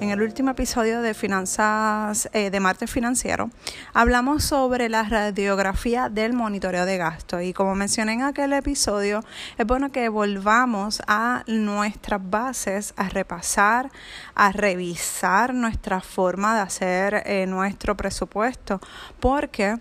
En el último episodio de Finanzas eh, de Martes Financiero hablamos sobre la radiografía del monitoreo de gasto. Y como mencioné en aquel episodio es bueno que volvamos a nuestras bases, a repasar, a revisar nuestra forma de hacer eh, nuestro presupuesto porque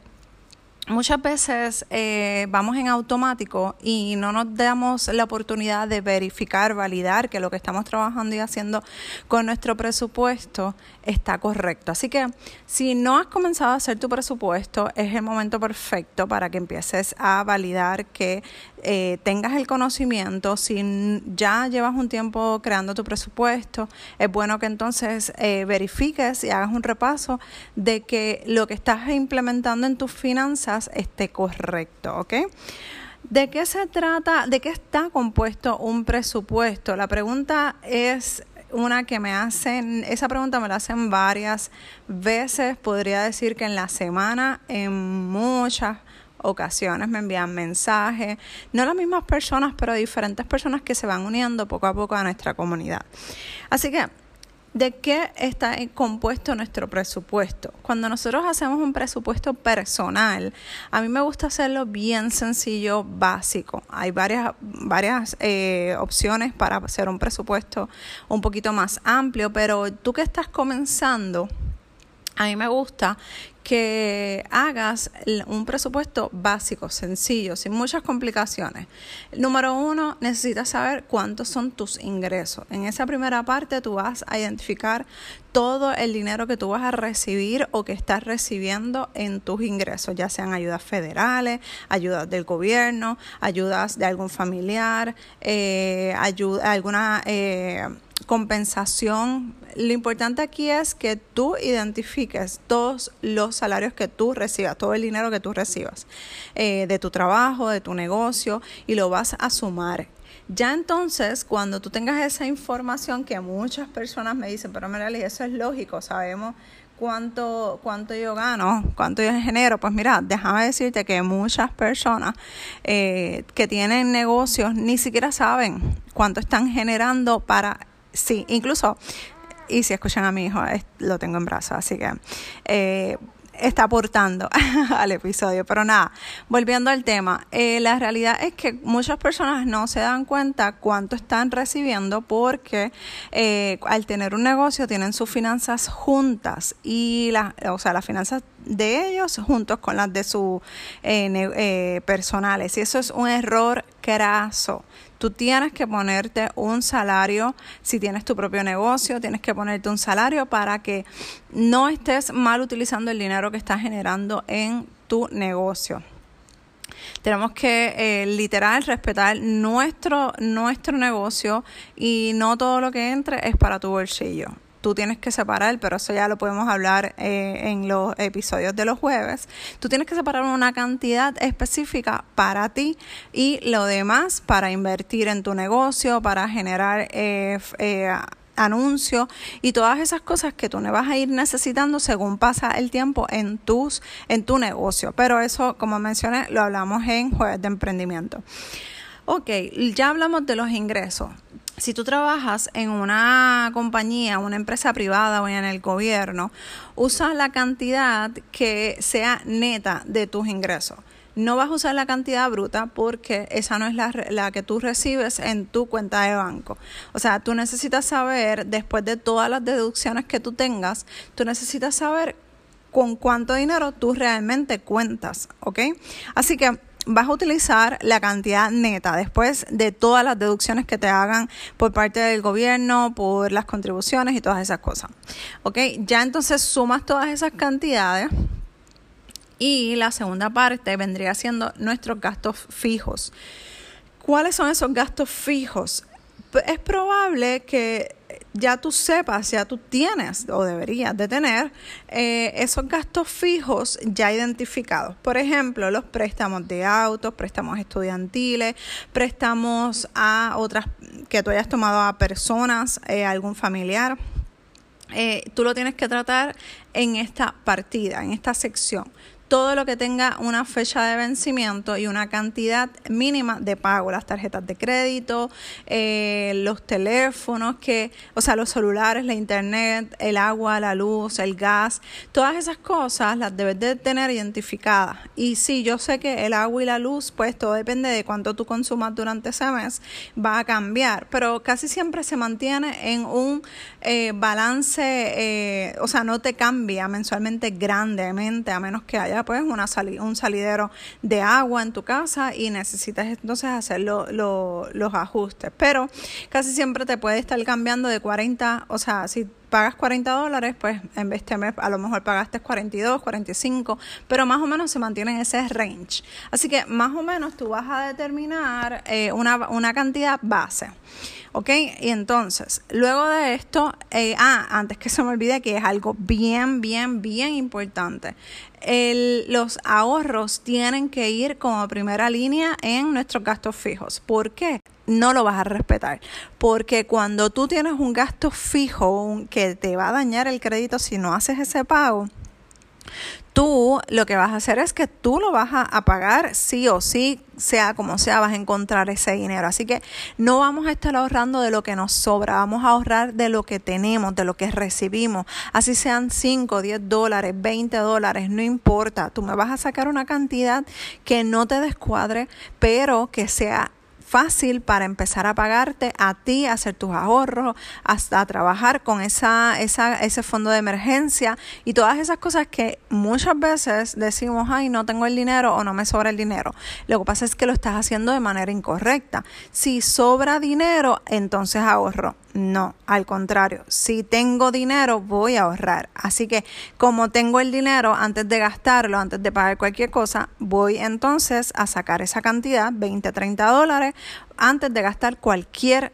muchas veces eh, vamos en automático y no nos damos la oportunidad de verificar, validar que lo que estamos trabajando y haciendo con nuestro presupuesto está correcto. Así que si no has comenzado a hacer tu presupuesto, es el momento perfecto para que empieces a validar que eh, tengas el conocimiento. Si ya llevas un tiempo creando tu presupuesto, es bueno que entonces eh, verifiques y hagas un repaso de que lo que estás implementando en tus finanzas esté correcto, ¿ok? ¿De qué se trata? ¿De qué está compuesto un presupuesto? La pregunta es una que me hacen, esa pregunta me la hacen varias veces, podría decir que en la semana, en muchas ocasiones me envían mensajes, no las mismas personas, pero diferentes personas que se van uniendo poco a poco a nuestra comunidad. Así que ¿De qué está compuesto nuestro presupuesto? Cuando nosotros hacemos un presupuesto personal, a mí me gusta hacerlo bien sencillo, básico. Hay varias, varias eh, opciones para hacer un presupuesto un poquito más amplio, pero tú que estás comenzando, a mí me gusta que hagas un presupuesto básico, sencillo, sin muchas complicaciones. Número uno, necesitas saber cuántos son tus ingresos. En esa primera parte tú vas a identificar todo el dinero que tú vas a recibir o que estás recibiendo en tus ingresos, ya sean ayudas federales, ayudas del gobierno, ayudas de algún familiar, eh, ayuda, alguna... Eh, compensación. Lo importante aquí es que tú identifiques todos los salarios que tú recibas, todo el dinero que tú recibas eh, de tu trabajo, de tu negocio y lo vas a sumar. Ya entonces, cuando tú tengas esa información que muchas personas me dicen, pero Merali, eso es lógico, sabemos cuánto, cuánto yo gano, cuánto yo genero. Pues mira, déjame decirte que muchas personas eh, que tienen negocios ni siquiera saben cuánto están generando para sí, incluso, y si escuchan a mi hijo, lo tengo en brazos, así que eh, está aportando al episodio. Pero nada, volviendo al tema, eh, la realidad es que muchas personas no se dan cuenta cuánto están recibiendo porque eh, al tener un negocio tienen sus finanzas juntas y la, o sea, las finanzas de ellos juntos con las de sus personales. Y eso es un error craso. Tú tienes que ponerte un salario, si tienes tu propio negocio, tienes que ponerte un salario para que no estés mal utilizando el dinero que estás generando en tu negocio. Tenemos que eh, literal respetar nuestro, nuestro negocio y no todo lo que entre es para tu bolsillo tú tienes que separar, pero eso ya lo podemos hablar eh, en los episodios de los jueves, tú tienes que separar una cantidad específica para ti y lo demás para invertir en tu negocio, para generar eh, eh, anuncios y todas esas cosas que tú vas a ir necesitando según pasa el tiempo en tus en tu negocio. Pero eso, como mencioné, lo hablamos en jueves de emprendimiento. Ok, ya hablamos de los ingresos si tú trabajas en una compañía, una empresa privada o en el gobierno, usa la cantidad que sea neta de tus ingresos. No vas a usar la cantidad bruta porque esa no es la, que tú recibes en tu cuenta de banco. O sea, tú necesitas saber, después de todas las deducciones que tú tengas, tú necesitas saber con cuánto dinero tú realmente cuentas, ¿ok? Así que vas a utilizar la cantidad neta después de todas las deducciones que te hagan por parte del gobierno, por las contribuciones y todas esas cosas. ¿Ok? Ya entonces sumas todas esas cantidades. Y la segunda parte vendría siendo nuestros gastos fijos. ¿Cuáles son esos gastos fijos? Es probable que ya tú sepas, ya tú tienes o deberías de tener eh, esos gastos fijos ya identificados. Por ejemplo, los préstamos de autos, préstamos estudiantiles, préstamos a otras que tú hayas tomado a personas, eh, algún familiar. Eh, tú lo tienes que tratar en esta partida, en esta sección todo lo que tenga una fecha de vencimiento y una cantidad mínima de pago, las tarjetas de crédito, eh, los teléfonos, que, o sea, los celulares, la internet, el agua, la luz, el gas, todas esas cosas las debes de tener identificadas. Y sí, yo sé que el agua y la luz, pues todo depende de cuánto tú consumas durante ese mes, va a cambiar, pero casi siempre se mantiene en un eh, balance, eh, o sea, no te cambia mensualmente grandemente, a menos que haya pues una un salidero de agua en tu casa y necesitas entonces hacer los ajustes. Pero casi siempre te puede estar cambiando de 40, o sea, si pagas 40 dólares, pues en vez de mes a lo mejor pagaste 42, 45, pero más o menos se mantiene en ese range. Así que más o menos tú vas a determinar eh, una, una cantidad base. ¿Ok? Y entonces, luego de esto, eh, ah, antes que se me olvide que es algo bien, bien, bien importante. Los ahorros tienen que ir como primera línea en nuestros gastos fijos. ¿Por qué? No lo vas a respetar. Porque cuando tú tienes un gasto fijo que te va a dañar el crédito si no haces ese pago, tú lo que vas a hacer es que tú lo vas a, pagar sí o sí, sea como sea, vas a encontrar ese dinero. Así que no vamos a estar ahorrando de lo que nos sobra, vamos a ahorrar de lo que tenemos, de lo que recibimos. Así sean 5, 10 dólares, 20 dólares, no importa. Tú me vas a sacar una cantidad que no te descuadre, pero que sea fácil para empezar a pagarte a ti, hacer tus ahorros, hasta trabajar con esa, esa, ese fondo de emergencia y todas esas cosas que muchas veces decimos, ay, no tengo el dinero o no me sobra el dinero. Lo que pasa es que lo estás haciendo de manera incorrecta. Si sobra dinero, entonces ahorro. No, al contrario, si tengo dinero voy a ahorrar. Así que como tengo el dinero, antes de gastarlo, antes de pagar cualquier cosa, voy entonces a sacar esa cantidad, 20, 30 dólares, antes de gastar cualquier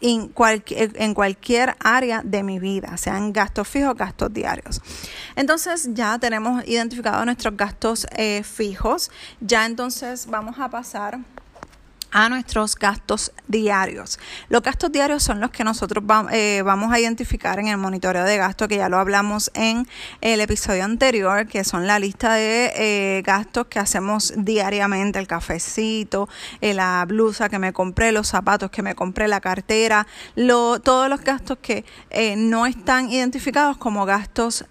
en cualquier, en cualquier área de mi vida, sean gastos fijos, gastos diarios. Entonces ya tenemos identificados nuestros gastos eh, fijos, ya entonces vamos a pasar a nuestros gastos diarios. Los gastos diarios son los que nosotros eh, vamos a identificar en el monitoreo de gasto, que ya lo hablamos en el episodio anterior, que son la lista de eh, gastos que hacemos diariamente, el cafecito, eh, la blusa que me compré, los zapatos que me compré, la cartera, lo, todos los gastos que no están identificados como gastos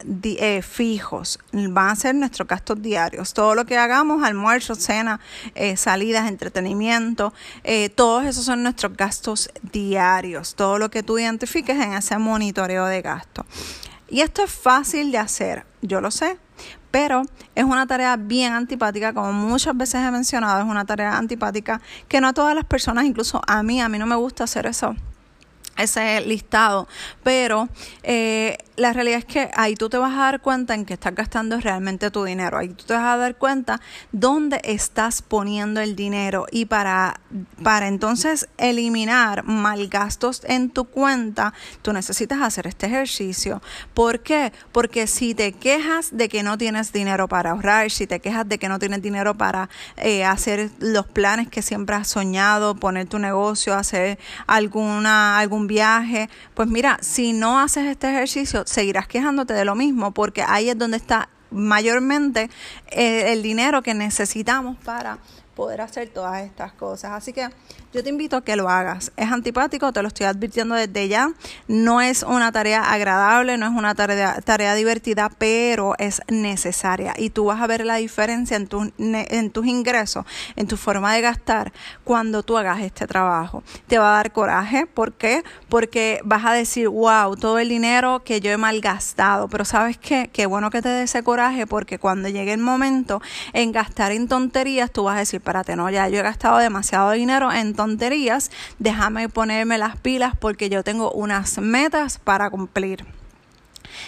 fijos, van a ser nuestros gastos diarios. Todo lo que hagamos, almuerzo, cena, salidas, entretenimiento, eh, todos esos son nuestros gastos diarios, todo lo que tú identifiques en ese monitoreo de gasto. Y esto es fácil de hacer, yo lo sé, pero es una tarea bien antipática, como muchas veces he mencionado, es una tarea antipática que no a todas las personas, incluso a mí, a mí no me gusta hacer eso ese listado, pero eh, la realidad es que ahí tú te vas a dar cuenta en que estás gastando realmente tu dinero, ahí tú te vas a dar cuenta dónde estás poniendo el dinero y para, para entonces eliminar malgastos en tu cuenta, tú necesitas hacer este ejercicio. ¿Por qué? Porque si te quejas de que no tienes dinero para ahorrar, si te quejas de que no tienes dinero para eh, hacer los planes que siempre has soñado, poner tu negocio, hacer alguna, algún viaje, pues mira, si no haces este ejercicio, seguirás quejándote de lo mismo porque ahí es donde está mayormente eh, el dinero que necesitamos para poder hacer todas estas cosas. Así que yo te invito a que lo hagas. Es antipático, te lo estoy advirtiendo desde ya. No es una tarea agradable, no es una tarea, tarea divertida, pero es necesaria. Y tú vas a ver la diferencia en, tu, en tus ingresos, en tu forma de gastar, cuando tú hagas este trabajo. Te va a dar coraje. ¿Por qué? Porque vas a decir, wow, todo el dinero que yo he malgastado. Pero ¿sabes qué? Qué bueno que te dé ese coraje porque cuando llegue el momento en gastar en tonterías, tú vas a decir, espérate, no, ya yo he gastado demasiado dinero en tonterías, déjame ponerme las pilas porque yo tengo unas metas para cumplir.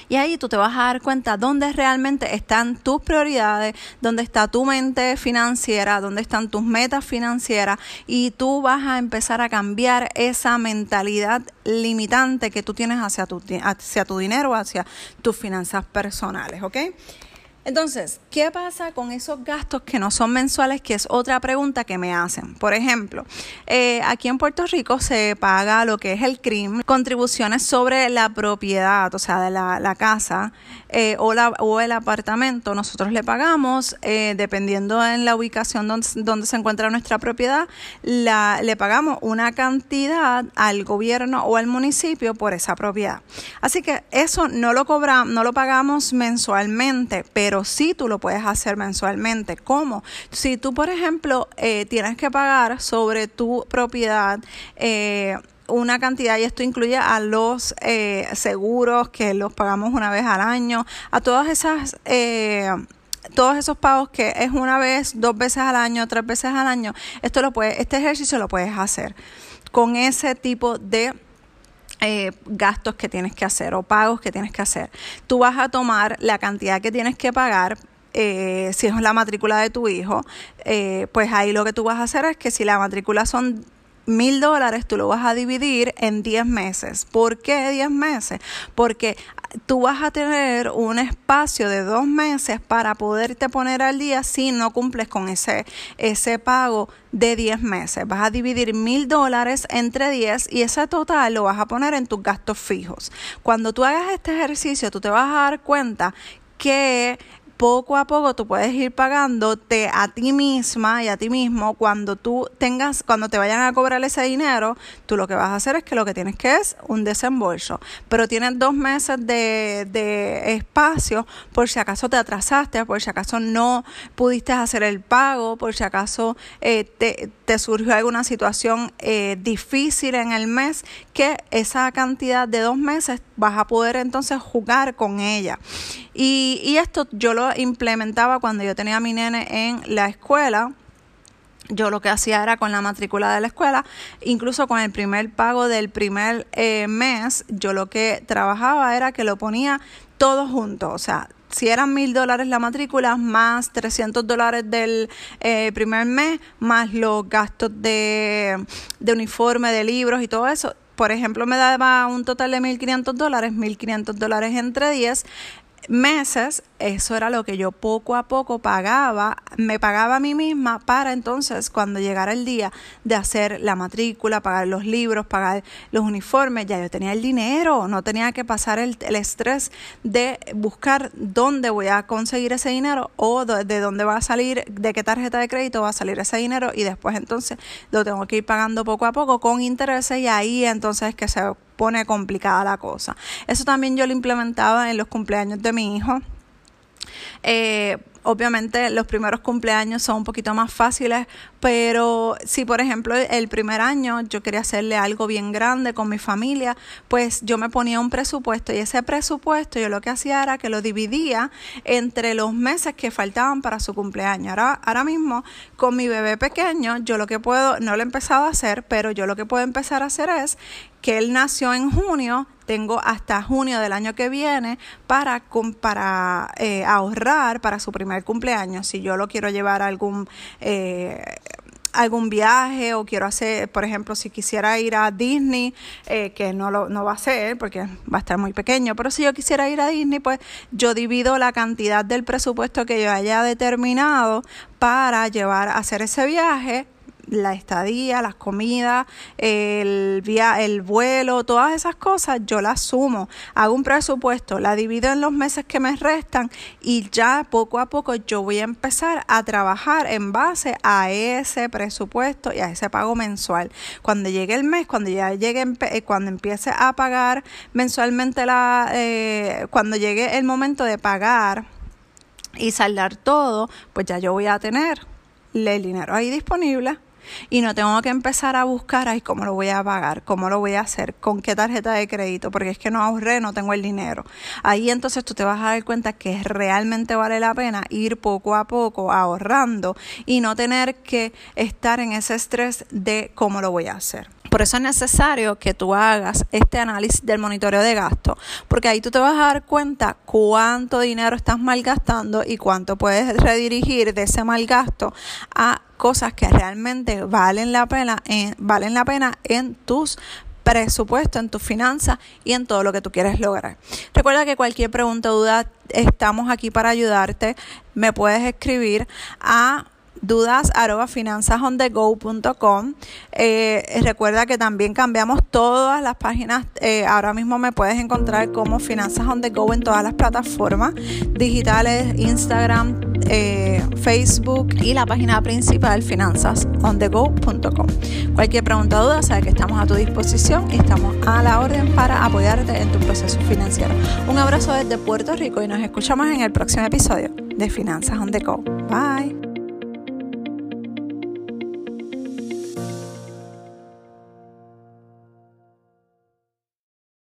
Y ahí tú te vas a dar cuenta dónde realmente están tus prioridades, dónde está tu mente financiera, dónde están tus metas financieras y tú vas a empezar a cambiar esa mentalidad limitante que tú tienes hacia tu, hacia tu dinero, hacia tus finanzas personales, ¿ok? Entonces, ¿qué pasa con esos gastos que no son mensuales? Que es otra pregunta que me hacen. Por ejemplo, eh, aquí en Puerto Rico se paga lo que es el CRIM, contribuciones sobre la propiedad, o sea, de la, casa eh, o, la, o el apartamento. Nosotros le pagamos, eh, dependiendo en la ubicación donde, donde, se encuentra nuestra propiedad, le pagamos una cantidad al gobierno o al municipio por esa propiedad. Así que eso no lo cobramos, no lo pagamos mensualmente, pero pero sí tú lo puedes hacer mensualmente. ¿Cómo? Si tú, por ejemplo, eh, tienes que pagar sobre tu propiedad, eh, una cantidad y esto incluye a los eh, seguros que los pagamos una vez al año, a todas esas todos esos pagos que es una vez, dos veces al año, tres veces al año, esto lo puedes, este ejercicio lo puedes hacer con ese tipo de eh, gastos que tienes que hacer o pagos que tienes que hacer. Tú vas a tomar la cantidad que tienes que pagar. Eh, si es la matrícula de tu hijo, eh, pues ahí lo que tú vas a hacer es que si la matrícula son mil dólares, tú lo vas a dividir en 10 meses. ¿Por qué 10 meses? Porque tú vas a tener un espacio de dos meses para poderte poner al día si no cumples con ese, ese pago de 10 meses. Vas a dividir mil dólares entre 10 y ese total lo vas a poner en tus gastos fijos. Cuando tú hagas este ejercicio, tú te vas a dar cuenta que poco a poco tú puedes ir pagándote a ti misma y a ti mismo cuando tú tengas, cuando te vayan a cobrar ese dinero, tú lo que vas a hacer es que lo que tienes que es un desembolso, pero tienes dos meses de, de espacio por si acaso te atrasaste, por si acaso no pudiste hacer el pago, por si acaso eh, te, te, surgió alguna situación eh, difícil en el mes, que esa cantidad de dos meses vas a poder entonces jugar con ella. Y, y esto yo lo implementaba cuando yo tenía mi nene en la escuela. Yo lo que hacía era con la matrícula de la escuela, incluso con el primer pago del primer eh, mes, yo lo que trabajaba era que lo ponía todo junto, o sea, si eran mil dólares la matrícula, más 300 dólares del eh, primer mes, más los gastos de, de uniforme, de libros y todo eso, por ejemplo, me daba un total de 1.500 dólares, 1.500 dólares entre 10, meses, eso era lo que yo poco a poco pagaba, me pagaba a mí misma para entonces cuando llegara el día de hacer la matrícula, pagar los libros, pagar los uniformes, ya yo tenía el dinero, no tenía que pasar el, estrés de buscar dónde voy a conseguir ese dinero o de, dónde va a salir, de qué tarjeta de crédito va a salir ese dinero y después entonces lo tengo que ir pagando poco a poco con intereses y ahí entonces es que se pone complicada la cosa. Eso también yo lo implementaba en los cumpleaños de mi hijo. Eh, obviamente los primeros cumpleaños son un poquito más fáciles, pero si por ejemplo el primer año yo quería hacerle algo bien grande con mi familia, pues yo me ponía un presupuesto y ese presupuesto yo lo que hacía era que lo dividía entre los meses que faltaban para su cumpleaños. Ahora, ahora mismo con mi bebé pequeño yo lo que puedo, no lo he empezado a hacer, pero yo lo que puedo empezar a hacer es que él nació en junio, tengo hasta junio del año que viene para, para eh, ahorrar para su primer cumpleaños. Si yo lo quiero llevar a algún... Eh, algún viaje o quiero hacer, por ejemplo, si quisiera ir a Disney, eh, que no, lo, no va a ser porque va a estar muy pequeño, pero si yo quisiera ir a Disney, pues yo divido la cantidad del presupuesto que yo haya determinado para llevar a hacer ese viaje la estadía, las comidas, el, via el vuelo, todas esas cosas, yo las sumo, hago un presupuesto, la divido en los meses que me restan y ya poco a poco yo voy a empezar a trabajar en base a ese presupuesto y a ese pago mensual. Cuando llegue el mes, cuando ya llegue, eh, cuando empiece a pagar mensualmente la, eh, cuando llegue el momento de pagar y saldar todo, pues ya yo voy a tener el dinero ahí disponible y no tengo que empezar a buscar, ay, ¿cómo lo voy a pagar? ¿Cómo lo voy a hacer? ¿Con qué tarjeta de crédito? Porque es que no ahorré, no tengo el dinero. Ahí entonces tú te vas a dar cuenta que realmente vale la pena ir poco a poco ahorrando y no tener que estar en ese estrés de cómo lo voy a hacer. Por eso es necesario que tú hagas este análisis del monitoreo de gasto, porque ahí tú te vas a dar cuenta cuánto dinero estás malgastando y cuánto puedes redirigir de ese mal gasto a cosas que realmente valen la pena en, valen la pena en tus presupuesto, en tus finanzas y en todo lo que tú quieres lograr. Recuerda que cualquier pregunta o duda, estamos aquí para ayudarte. Me puedes escribir a dudas arroba eh, recuerda que también cambiamos todas las páginas. Eh, ahora mismo me puedes encontrar como Finanzas on the Go en todas las plataformas digitales, Instagram, eh, Facebook y la página principal finanzasondego.com. Cualquier pregunta o duda, sabe que estamos a tu disposición y estamos a la orden para apoyarte en tu proceso financiero. Un abrazo desde Puerto Rico y nos escuchamos en el próximo episodio de Finanzas on the Go. Bye.